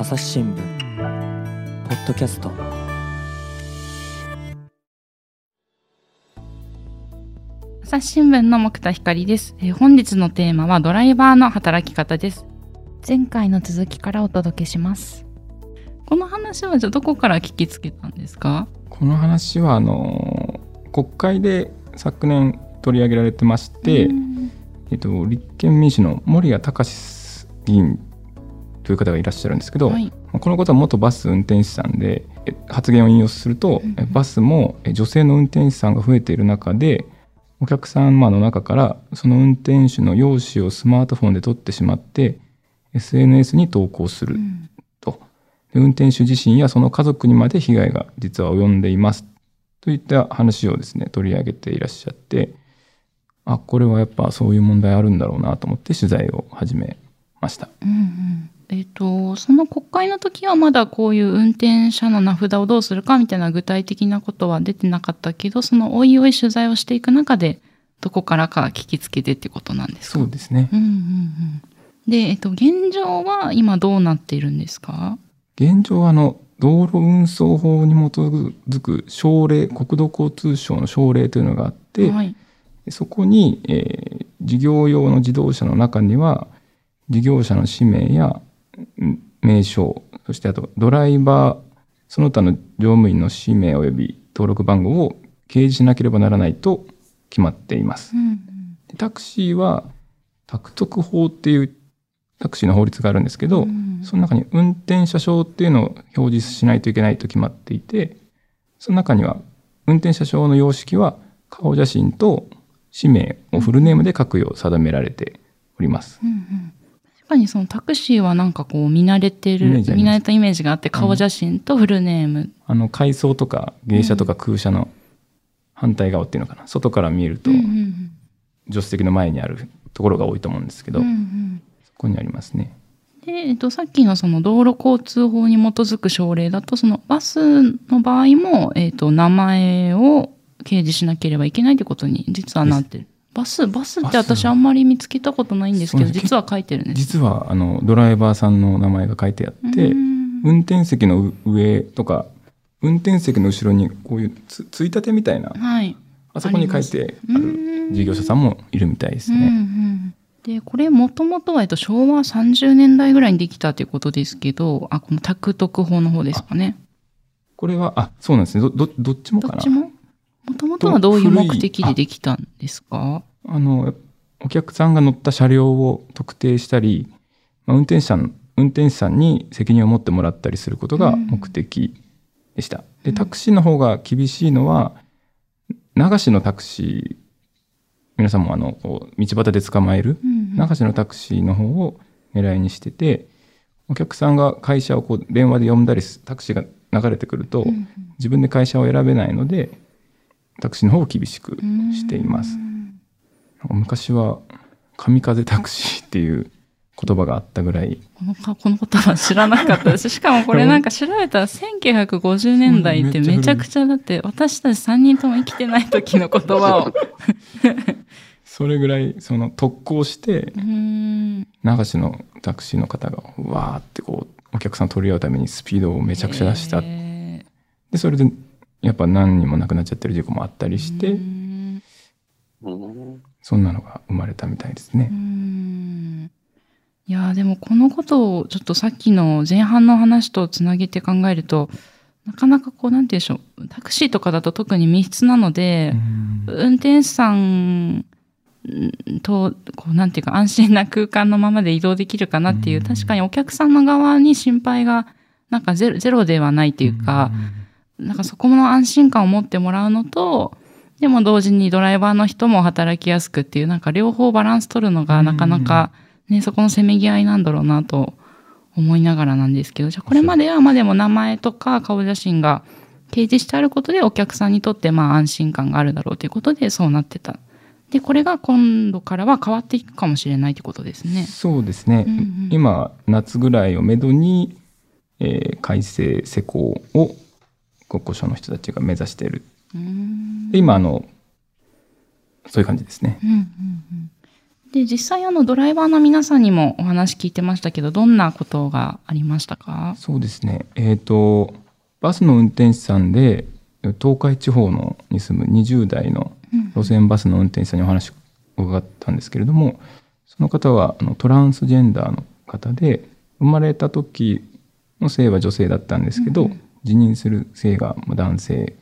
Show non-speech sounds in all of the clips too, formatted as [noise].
朝日新聞ポッドキャスト。朝日新聞の木田光です、えー本日のテーマはドライバーの働き方です。前回の続きからお届けします。この話はじゃあどこから聞きつけたんですか？この話はあの国会で昨年取り上げられてまして、うん。えっと、立憲民主の森谷隆議員という方がいらっしゃるんですけど、はい。この方は元バス運転手さんでえ発言を引用すると、うんえバスもえ女性の運転手さんが増えている中でお客様の中からその運転手の容姿をスマートフォンで撮ってしまって SNS に投稿するうん。運転手自身やその家族にまで被害が実は及んでいます。といった話をですね取り上げていらっしゃってあこれはやっぱそういう問題あるんだろうなと思って取材を始めました。うんうんえっ、とその国会の時はまだこういう運転者の名札をどうするかみたいな具体的なことは出てなかったけどそのおいおい取材をしていく中でどこからか聞きつけてってことなんですか？そうですね。うんうんうん。で、えっと、現状は今どうなっているんですか？現状はあの道路運送法に基づく省令国土交通省の省令というのがあって、はい。そこに、えー事業用の自動車の中には事業者の氏名やん名称そしてあとドライバーその他の乗務員の氏名及び登録番号を掲示しなければならないと決まっています。うんうんでタクシーは宅徳法っていうタクシーの法律があるんですけど、うんその中に運転者証っていうのを表示しないといけないと決まっていてその中には運転者証の様式は顔写真と氏名をフルネームで書くよう定められております。うんうん確かにそのタクシーはなんかこう見慣れてる見慣れたイメージがあって顔写真とフルネーム、あの階層とか芸者とか空車の反対側っていうのかな。外から見えるとうんうん助手席の前にあるところが多いと思うんですけど、うんうんうん。そこにありますね。で、えっと、さっきのその道路交通法に基づく省令だとそのバスの場合も、えっと、名前を掲示しなければいけないということに実はなってる。バスバスって私あんまり見つけたことないんですけど実は書いてるんです。実はあのドライバーさんの名前が書いてあって、うん。運転席の上とか運転席の後ろにこういうつついたてみたいなはい。あそこに書いてあうるん。事業者さんもいるみたいですうんうね。ん、でこれもともとは、えっと、昭和30年代ぐらいにできたということですけどあこの宅徳法の方ですかね。これはあそうなんですね。どどどっちもかな。どっちも？もともとはどういう目的でできたんですか？あのお客さんが乗った車両を特定したり、まあ、運転手さん運転手さんに責任を持ってもらったりすることが目的でした。でタクシーの方が厳しいのは流しのタクシー皆さんもあのこう道端で捕まえるうん流しのタクシーの方を狙いにしててお客さんが会社をこう電話で呼んだりすタクシーが流れてくると、うん。自分で会社を選べないのでタクシーの方を厳しくしています。昔は神風タクシーっていう言葉があったぐらいこのかこの言葉知らなかったです。しかもこれなんか調べたら1950年代ってめちゃくちゃだって私たち3人とも生きてない時の言葉を。それぐらいその特攻して流しのタクシーの方がうわーってこうお客さん取り合うためにスピードをめちゃくちゃ出した、へでそれでやっぱ何人も亡くなっちゃってる事故もあったりーして、うーん。そんなのが生まれたみたいですね。うー。ん。いやーでもこのことをちょっとさっきの前半の話とつなげて考えるとなかなかこうなんて言うんでしょうタクシーとかだと特に密室なので、うん。運転手さんとこうなんていうか安心な空間のままで移動できるかなっていう、うん。確かにお客さんの側に心配がなんかゼロゼロではないっていうか、なんかそこの安心感を持ってもらうのとでも同時にドライバーの人も働きやすくっていうなんか両方バランス取るのがなかなかね、そこのせめぎ合いなんだろうなと思いながらなんですけどじゃあこれまではまあでも名前とか顔写真が掲示してあることでお客さんにとってまあ安心感があるだろうということでそうなってた。でこれが今度からは変わっていくかもしれないということですね。そうですね、うんうん今夏ぐらいをめどに、えー改正施行を国交省の人たちが目指している。今あのそういう感じですね。うんうんうん。で、実際あのドライバーの皆さんにもお話聞いてましたけど、どんなことがありましたか？そうですね。えっ、と、バスの運転手さんで、東海地方のに住む20代の路線バスの運転手さんにお話を伺ったんですけれども、その方はあのトランスジェンダーの方で、生まれた時の性は女性だったんですけど、うん自認する性が男性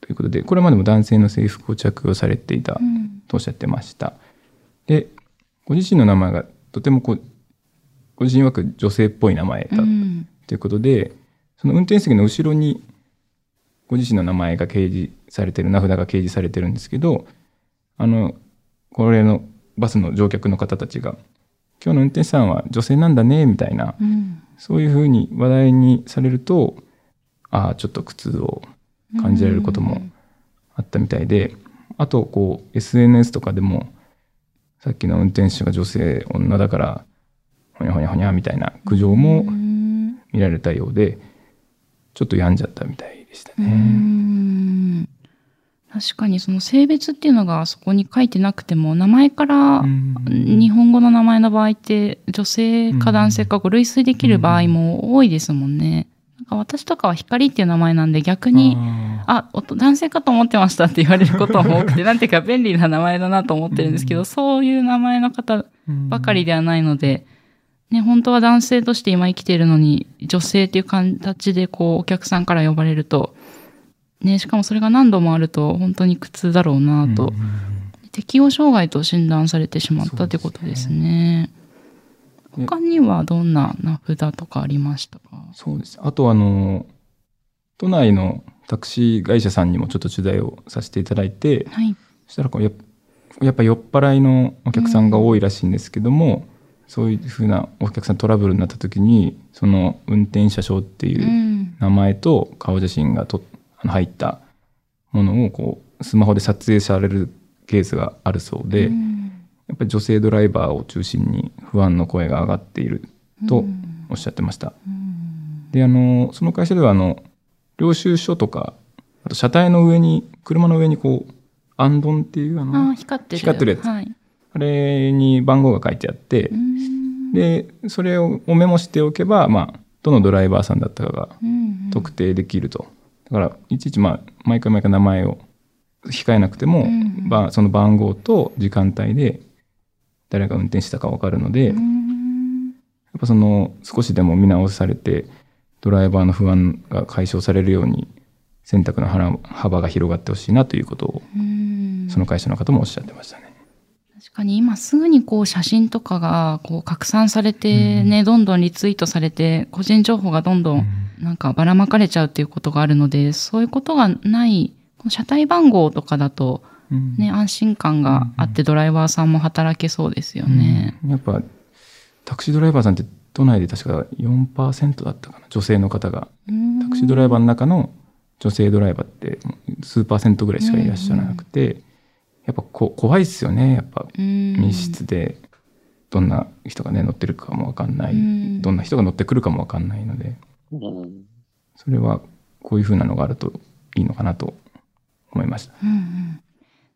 ということで、これまでも男性の制服を着用されていたうん。とおっしゃってました。で、ご自身の名前がとてもこう、ご自身曰く女性っぽい名前だうん。ということで、その運転席の後ろにご自身の名前が掲示されてる、名札が掲示されてるんですけど、あの、これのバスの乗客の方たちが、今日の運転手さんは女性なんだね、みたいな、うん。そういうふうに話題にされると、ああ、ちょっと苦痛を感じられることもあったみたいで、あと、こう、SNS とかでも、さっきの運転手が女性、女だから、ほにゃほにゃほにゃみたいな苦情もうん。見られたようで、ちょっと病んじゃったみたいでしたうね。ん。確かにその性別っていうのがそこに書いてなくても名前からうん。日本語の名前の場合って女性か男性かこう類推できる場合も多いですもんね。私とかは光っていう名前なんで逆にあ男性かと思ってましたって言われることも多くて、[laughs] なんていうか便利な名前だなと思ってるんですけど、そういう名前の方ーばかりではないので、ね、本当は男性として今生きているのに、女性っていう形でこう、お客さんから呼ばれると、ね、しかもそれが何度もあると本当に苦痛だろうなと、適応障害と診断されてしまったってことですね。ね。他にはどんな名札とかありました？かそうです。あと、あの、都内のタクシー会社さんにもちょっと取材をさせていただいて、はい。そしたらこうやっやっぱ酔っ払いのお客さんが多いらしいんですけども、そういうふうなお客さんトラブルになった時にその運転者証っていううん名前と顔写真がとあの入ったものをこうスマホで撮影されるケースがあるそうで、うんやっぱり女性ドライバーを中心に不安の声が上がっているとおっしゃってました。うんであのその会社ではあの領収書とかあと車体の上に車の上にこうアンドンっていうあのあー光ってる。光ってるやつはい。あれに番号が書いてあってう、んで、それをメモしておけば、まあ、どのドライバーさんだったかがうん特定できると。だから、いちいち、まあ、毎回毎回名前を控えなくても、うんばその番号と時間帯で誰が運転したかわかるので、やっうんぱその、少しでも見直されて、ドライバーの不安が解消されるように、選択の幅幅が広がってほしいなということを、うん。その会社の方もおっしゃってましたね。確かに今すぐにこう写真とかがこう拡散されてね、どんどんリツイートされて個人情報がどんどんなんかばらまかれちゃうっていうことがあるのでそういうことがない車体番号とかだとうん。ね安心感があってドライバーさんも働けそうですよね。うん。やっぱタクシードライバーさんって都内で確か4%だったかな女性の方が。うん。タクシードライバーの中の女性ドライバーって数パーセントぐらいしかいらっしゃらなくて、やっぱこ怖いですよねやっぱ。うん。密室でどんな人がね乗ってるかもわかんない、うん。どんな人が乗ってくるかもわかんないので。うん。それはこういう風なのがあるといいのかなと思いました。うんうん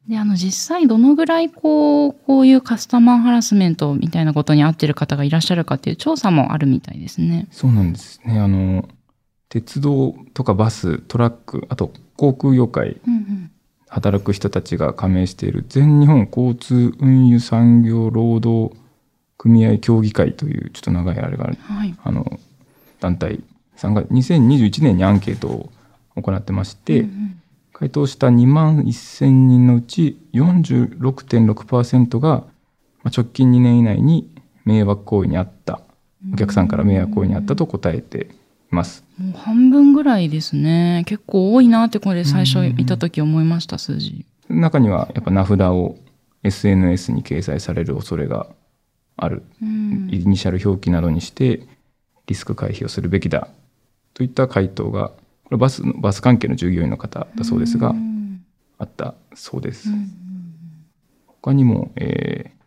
であの実際どのぐらいこうこういうカスタマーハラスメントみたいなことに遭ってる方がいらっしゃるかっていう調査もあるみたいですね。そうなんですねあの鉄道とかバストラックあと航空業界うんうん働く人たちが加盟している全日本交通運輸産業労働組合協議会というちょっと長いあれがあるはい。あの団体さんが2021年にアンケートを行ってまして、うん回答した2万1000人のうち46.6%がまあ直近2年以内に迷惑行為にあったお客さんから迷惑行為にあったと答えています。うんもう半分ぐらいですね。結構多いなってこれ最初見た時思いました数字。中にはやっぱ名札を SNS に掲載される恐れがあるうんイニシャル表記などにしてリスク回避をするべきだといった回答がこれバスのバス関係の従業員の方だそうですがうんあったそうです。うん他にも、えー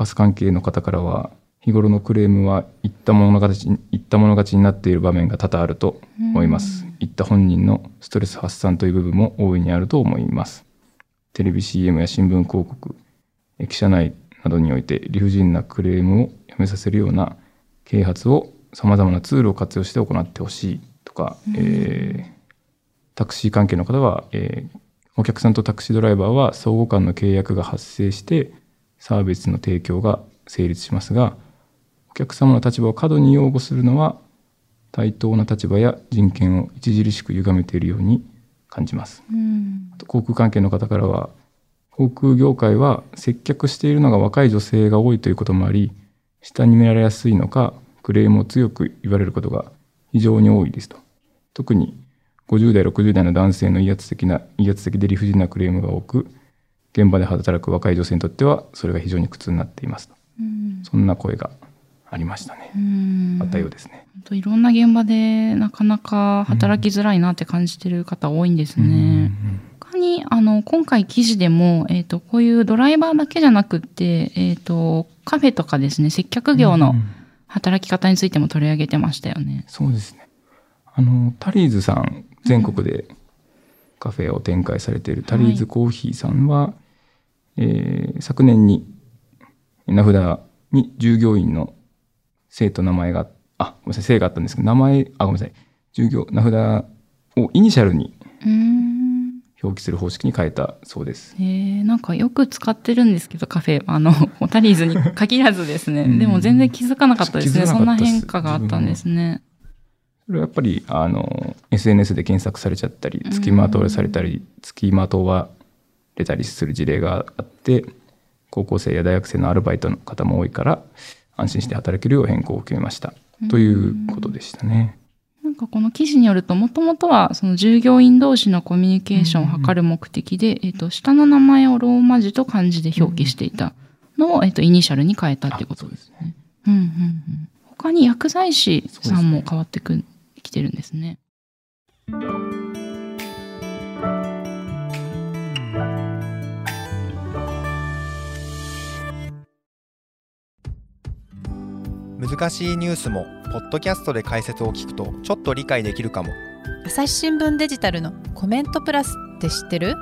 バス関係の方からは日頃のクレームは言ったもの勝ち言ったもの勝ちになっている場面が多々あると思います。言った本人のストレス発散という部分も大いにあると思います。テレビ CM や新聞広告、駅舎内などにおいて理不尽なクレームをやめさせるような啓発をさまざまなツールを活用して行ってほしいとか、えータクシー関係の方は、えーお客さんとタクシードライバーは相互間の契約が発生してサービスの提供が成立しますがお客様の立場を過度に擁護するのは対等な立場や人権を著しく歪めているように感じます。うんあと航空関係の方からは航空業界は接客しているのが若い女性が多いということもあり下に見られやすいのかクレームを強く言われることが非常に多いですと。特に50代60代の男性の威圧的な威圧的で理不尽なクレームが多く現場で働く若い女性にとってはそれが非常に苦痛になっていますと。うん。そんな声がありましたね。うん。あったようですね。いろんな現場でなかなか働きづらいなって感じてる方多いんですね。他にあの今回記事でも、えー、とこういうドライバーだけじゃなくって、えー、とカフェとかですね接客業の働き方についても取り上げてましたよね。そうですね。あの、タリーズさん、全国でカフェを展開されているタリーズコーヒーさんは、えー昨年に名札に従業員の姓と名前が、あ、ごめんなさい、姓があったんですけど、名前、あ、ごめんなさい、従業、名札をイニシャルにうーん表記する方式に変えたそうです。えー、なんかよく使ってるんですけどカフェ。あのタリーズに限らずですね、うん。でも全然気づかなかったです。ねそんな変化があったんですね。それはやっぱりあの SNS で検索されちゃったり付きまとわされたり付きまとわれたりする事例があって高校生や大学生のアルバイトの方も多いから安心して働けるよう変更を決めました。ということでしたね。かこの記事によると、もともとはその従業員同士のコミュニケーションを図る目的で、えっ、と、下の名前をローマ字と漢字で表記していたのを、えっ、と、イニシャルに変えたってことですね。うんうんうん。他に薬剤師さんも変わってく、きてるんですね。難しいニュースもポッドキャストで解説を聞くとちょっと理解できるかも。朝日新聞デジタルのコメントプラスって知ってる？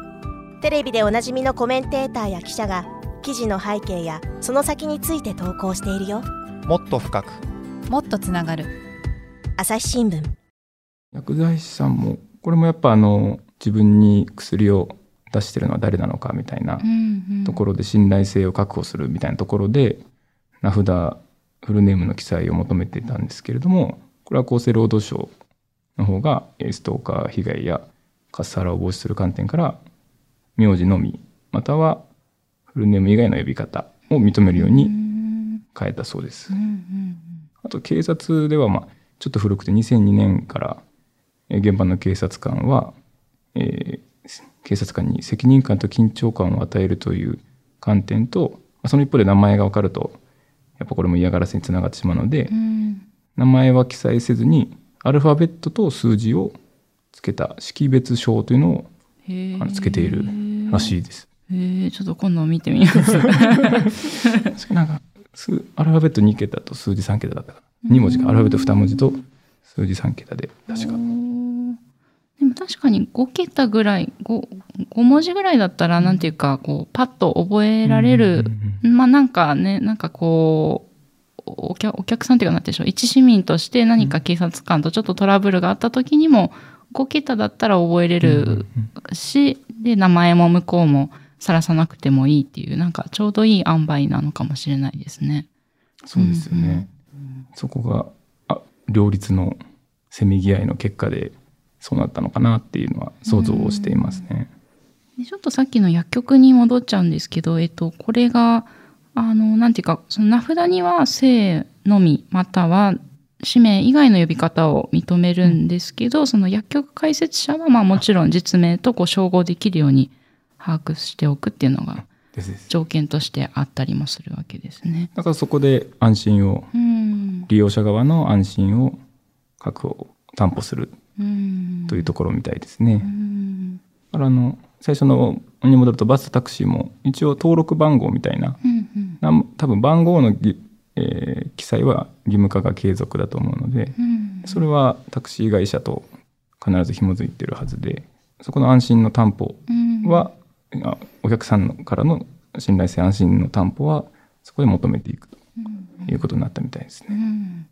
テレビでおなじみのコメンテーターや記者が記事の背景やその先について投稿しているよ。もっと深く。もっとつながる。朝日新聞。薬剤師さんもこれもやっぱあの自分に薬を出してるのは誰なのかみたいな。ところで信頼性を確保するみたいなところで名札フルネームの記載を求めていたんですけれどもこれは厚生労働省の方がえーストーカー被害やカスハラを防止する観点から名字のみまたはフルネーム以外の呼び方を認めるよううにん変えたそうです。あと警察ではまあちょっと古くて2002年からえー現場の警察官は、えー警察官に責任感と緊張感を与えるという観点と、まあその一方で名前が分かるとやっぱこれも嫌がらせにつながってしまうので、うん。名前は記載せずにアルファベットと数字をつけた識別証というのをあのつけているらしいです。へー。ちょっと今度見てみます。[laughs] 確かなんか数アルファベット2桁と数字3桁だったかな。2文字か。アルファベット2文字と数字3桁で確か確かに5桁ぐらい 5, 5文字ぐらいだったらなんていうかこうパッと覚えられる、まあなんかねなんかこうお客お客さんっていうかなんていうんでしょう一市民として何か警察官とちょっとトラブルがあった時にも5桁だったら覚えれるし、で名前も向こうもさらさなくてもいいっていうなんかちょうどいい塩梅なのかもしれないですね。そうですよね。そこがあ両立のせめぎ合いの結果でそうなったのかなっていうのは想像をしていますね。でちょっとさっきの薬局に戻っちゃうんですけど、えっと、これが、あの、なんていうか、その名札には姓のみ、または氏名以外の呼び方を認めるんですけど、その薬局開設者は、まあもちろん実名とこう照合できるように把握しておくっていうのが。条件としてあったりもするわけですね。だからそこで安心をうん。利用者側の安心を確保担保するうん。というところみたいですね。あの最初のに戻るとバスタクシーも一応登録番号みたいなうんうん。多分番号のぎ、えー記載は義務化が継続だと思うのでうん。それはタクシー会社と必ず紐づいてるはずでそこの安心の担保うんは、あお客さんからの信頼性安心の担保はそこで求めていくということになったみたいですね。うん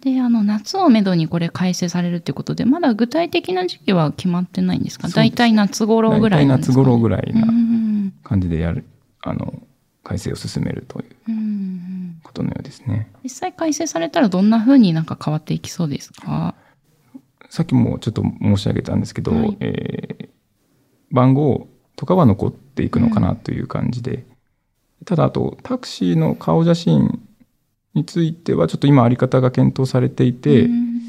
で、あの、夏をめどにこれ改正されるってことで、まだ具体的な時期は決まってないんですか？大体夏頃ぐらいなんですか、大体夏頃ぐらいなうん。感じでやる、あの、改正を進めるといううんうんことのようですね。実際改正されたらどんな風になんか変わっていきそうですか？さっきもちょっと申し上げたんですけど、はい。えー番号とかは残っていくのかなという感じで、ただあとタクシーの顔写真についてはちょっと今あり方が検討されていて、うん。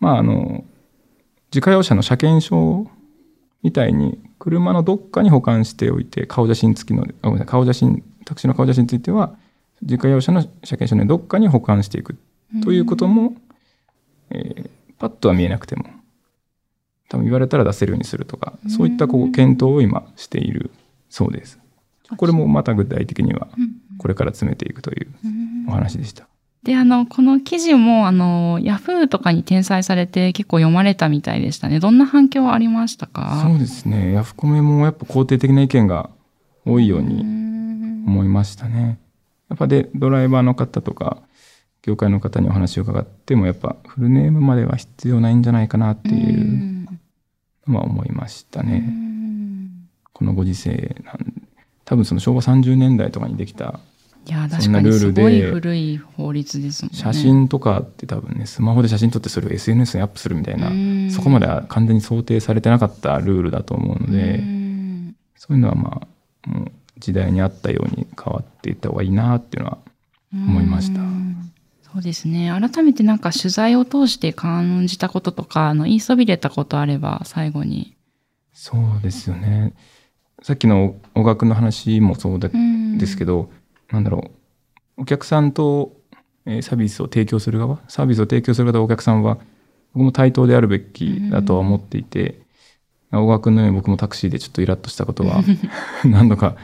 まああの自家用車の車検証みたいに車のどっかに保管しておいて顔写真付きのあごめんなさい顔写真タクシーの顔写真については自家用車の車検証のどっかに保管していくということも、えーパッとは見えなくても多分言われたら出せるようにするとか、そういったこう検討を今しているそうです。これもまた具体的にはうん。これから詰めていくというお話でした。で、あの、この記事も、あの、ヤフーとかに転載されて結構読まれたみたいでしたね。どんな反響ありましたか？そうですね。ヤフコメもやっぱ肯定的な意見が多いようにん思いましたね。やっぱで、ドライバーの方とか、業界の方にお話を伺っても、やっぱフルネームまでは必要ないんじゃないかなっていうのは思いましたね。このご時世なん多分その昭和30年代とかにできたいや、そ確かにすごい古い法律ですもんね。写真とかって多分ね、スマホで写真撮ってそれを SNS にアップするみたいな、うんそこまでは完全に想定されてなかったルールだと思うので、うんそういうのはまあ、もう時代に合ったように変わっていった方がいいなっていうのは思いましたうんそうですね。改めてなんか取材を通して感じたこととか、あの、言いそびれたことあれば、最後に。そうですよね。さっきの小川君の話もそうだですけど、なんだろう、お客さんと、えーサービスを提供する側、サービスを提供する側、お客さんは、僕も対等であるべきだとは思っていて、小川君のように僕もタクシーでちょっとイラッとしたことは [laughs] 何度か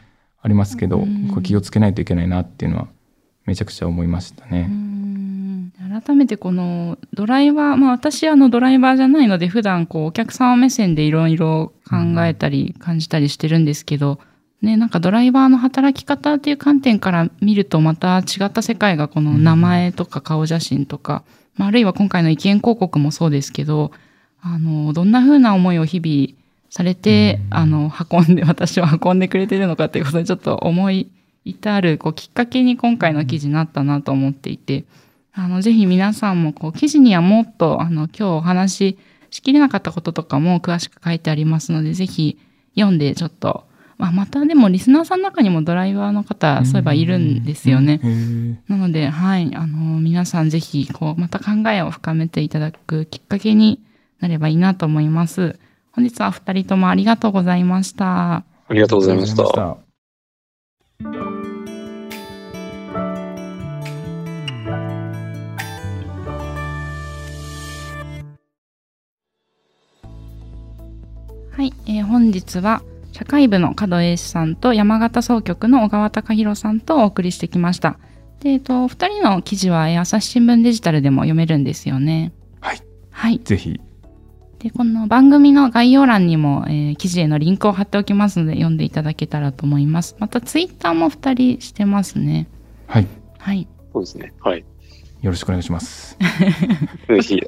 ありますけど、うん。これ気をつけないといけないなっていうのはめちゃくちゃ思いましたね。うん。改めてこのドライバー、まあ私あのドライバーじゃないので普段こうお客様目線でいろいろ考えたり感じたりしてるんですけど、ね、なんかドライバーの働き方っていう観点から見るとまた違った世界がこの名前とか顔写真とか、まあ、あるいは今回の意見広告もそうですけど、あの、どんな風な思いを日々されて、あの、運んで、私を運んでくれてるのかということでちょっと思い至るこうきっかけに今回の記事になったなと思っていて、あの、ぜひ皆さんも、こう、記事にはもっと、あの、今日お話ししきれなかったこととかも詳しく書いてありますので、ぜひ読んで、ちょっと、まあ、またでも、リスナーさんの中にもドライバーの方、そういえばいるんですよね。なので、はい、あの、皆さんぜひ、こう、また考えを深めていただくきっかけになればいいなと思います。本日はお二人ともありがとうございました。ありがとうございました。はい、えー本日は社会部の門英史さんと山形総局の小川隆弘さんとお送りしてきました。で、えっと、二人の記事はえー朝日新聞デジタルでも読めるんですよね。はい。はい。ぜひ、で、この番組の概要欄にも、えー記事へのリンクを貼っておきますので読んでいただけたらと思います。またツイッターも二人してますね。はい。はい。そうですね。はい。よろしくお願いします。[laughs] ぜひ、引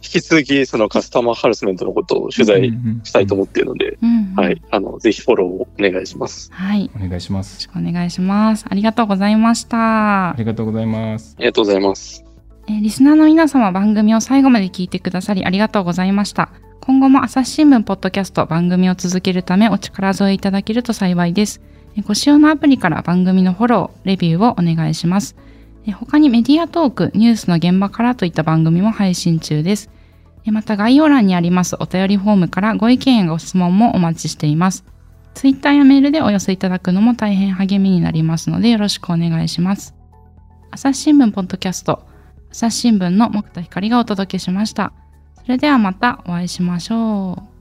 き続き、そのカスタマーハラスメントのことを取材したいと思っているので、うん、うんはい。あの、ぜひフォローをお願いします。はい。よお願いします。ろしくお願いします。ありがとうございましたあ。りがとうございます。ありがとうございます。えーリスナーの皆様番組を最後まで聞いてくださりありがとうございました。今後も朝日新聞ポッドキャスト番組を続けるためお力添えいただけると幸いです。えーご使用のアプリから番組のフォロー、レビューをお願いします。えー他にメディアトーク、ニュースの現場からといった番組も配信中です。また概要欄にありますお便りフォームからご意見やご質問もお待ちしています。Twitter やメールでお寄せいただくのも大変励みになりますのでよろしくお願いします。朝日新聞ポッドキャスト朝日新聞の木田光がお届けしました。それではまたお会いしましょう。